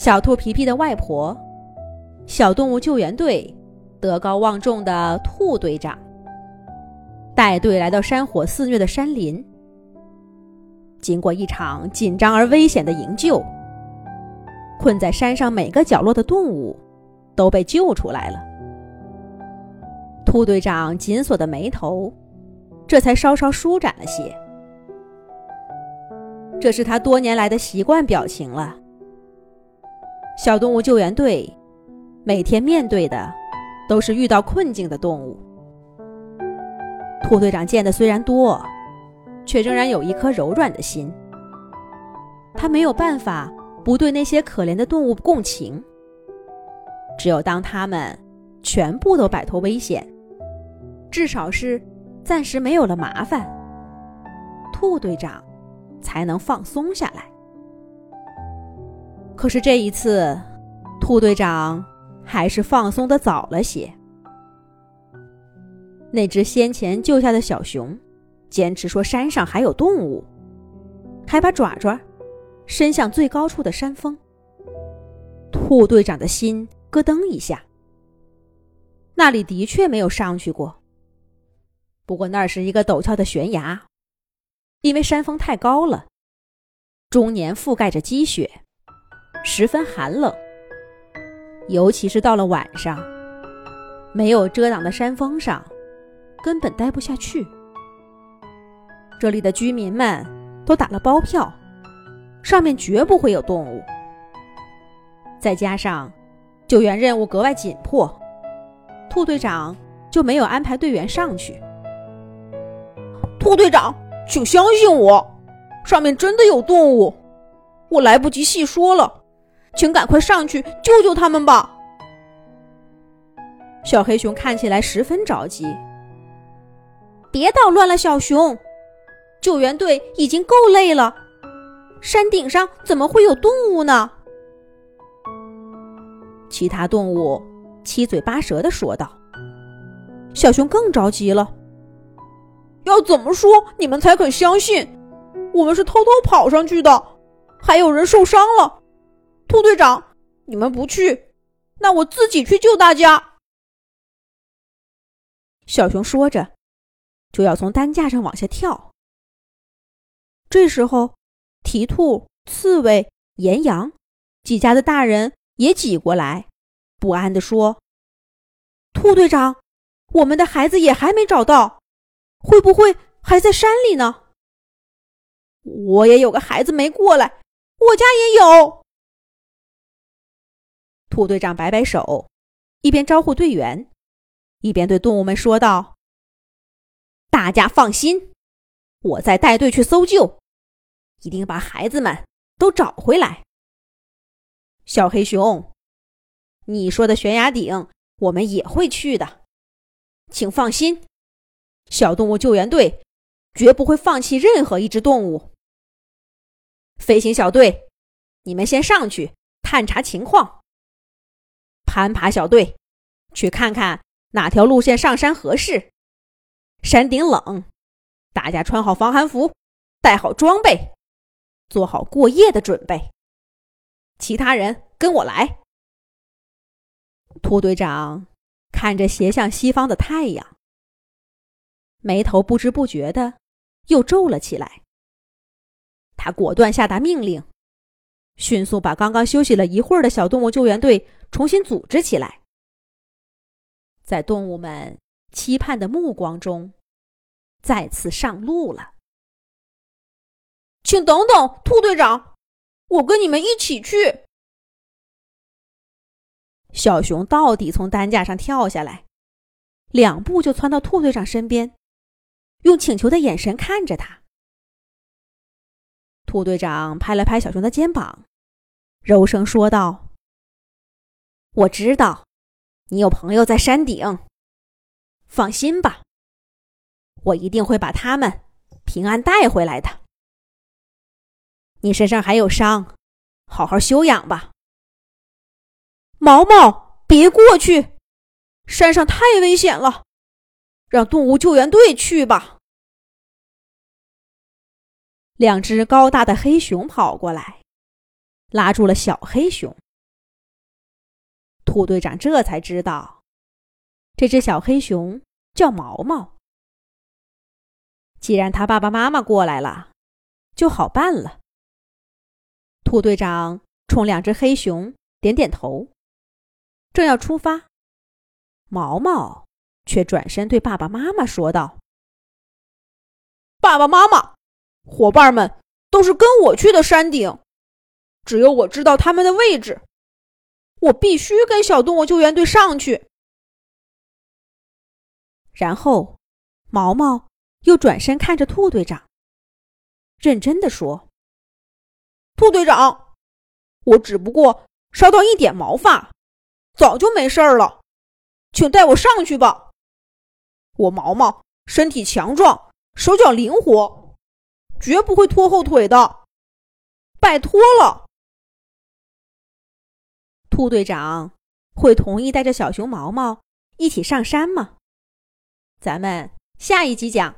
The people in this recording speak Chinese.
小兔皮皮的外婆，小动物救援队德高望重的兔队长，带队来到山火肆虐的山林。经过一场紧张而危险的营救，困在山上每个角落的动物都被救出来了。兔队长紧锁的眉头。这才稍稍舒展了些，这是他多年来的习惯表情了。小动物救援队每天面对的都是遇到困境的动物。兔队长见的虽然多，却仍然有一颗柔软的心。他没有办法不对那些可怜的动物共情。只有当他们全部都摆脱危险，至少是。暂时没有了麻烦，兔队长才能放松下来。可是这一次，兔队长还是放松的早了些。那只先前救下的小熊，坚持说山上还有动物，还把爪爪伸向最高处的山峰。兔队长的心咯噔一下，那里的确没有上去过。不过那是一个陡峭的悬崖，因为山峰太高了，终年覆盖着积雪，十分寒冷。尤其是到了晚上，没有遮挡的山峰上，根本待不下去。这里的居民们都打了包票，上面绝不会有动物。再加上救援任务格外紧迫，兔队长就没有安排队员上去。兔队长，请相信我，上面真的有动物。我来不及细说了，请赶快上去救救他们吧。小黑熊看起来十分着急。别捣乱了，小熊，救援队已经够累了，山顶上怎么会有动物呢？其他动物七嘴八舌的说道。小熊更着急了。要怎么说你们才肯相信？我们是偷偷跑上去的，还有人受伤了。兔队长，你们不去，那我自己去救大家。小熊说着，就要从担架上往下跳。这时候，蹄兔、刺猬、岩羊几家的大人也挤过来，不安地说：“兔队长，我们的孩子也还没找到。”会不会还在山里呢？我也有个孩子没过来，我家也有。兔队长摆摆手，一边招呼队员，一边对动物们说道：“大家放心，我再带队去搜救，一定把孩子们都找回来。”小黑熊，你说的悬崖顶，我们也会去的，请放心。小动物救援队绝不会放弃任何一只动物。飞行小队，你们先上去探查情况。攀爬小队，去看看哪条路线上山合适。山顶冷，大家穿好防寒服，带好装备，做好过夜的准备。其他人跟我来。兔队长看着斜向西方的太阳。眉头不知不觉的又皱了起来。他果断下达命令，迅速把刚刚休息了一会儿的小动物救援队重新组织起来。在动物们期盼的目光中，再次上路了。请等等，兔队长，我跟你们一起去。小熊到底从担架上跳下来，两步就窜到兔队长身边。用请求的眼神看着他，兔队长拍了拍小熊的肩膀，柔声说道：“我知道，你有朋友在山顶。放心吧，我一定会把他们平安带回来的。你身上还有伤，好好休养吧。”毛毛，别过去，山上太危险了，让动物救援队去吧。两只高大的黑熊跑过来，拉住了小黑熊。兔队长这才知道，这只小黑熊叫毛毛。既然他爸爸妈妈过来了，就好办了。兔队长冲两只黑熊点点头，正要出发，毛毛却转身对爸爸妈妈说道：“爸爸妈妈。”伙伴们都是跟我去的山顶，只有我知道他们的位置。我必须跟小动物救援队上去。然后，毛毛又转身看着兔队长，认真的说：“兔队长，我只不过烧到一点毛发，早就没事了，请带我上去吧。我毛毛身体强壮，手脚灵活。”绝不会拖后腿的，拜托了。兔队长会同意带着小熊毛毛一起上山吗？咱们下一集讲。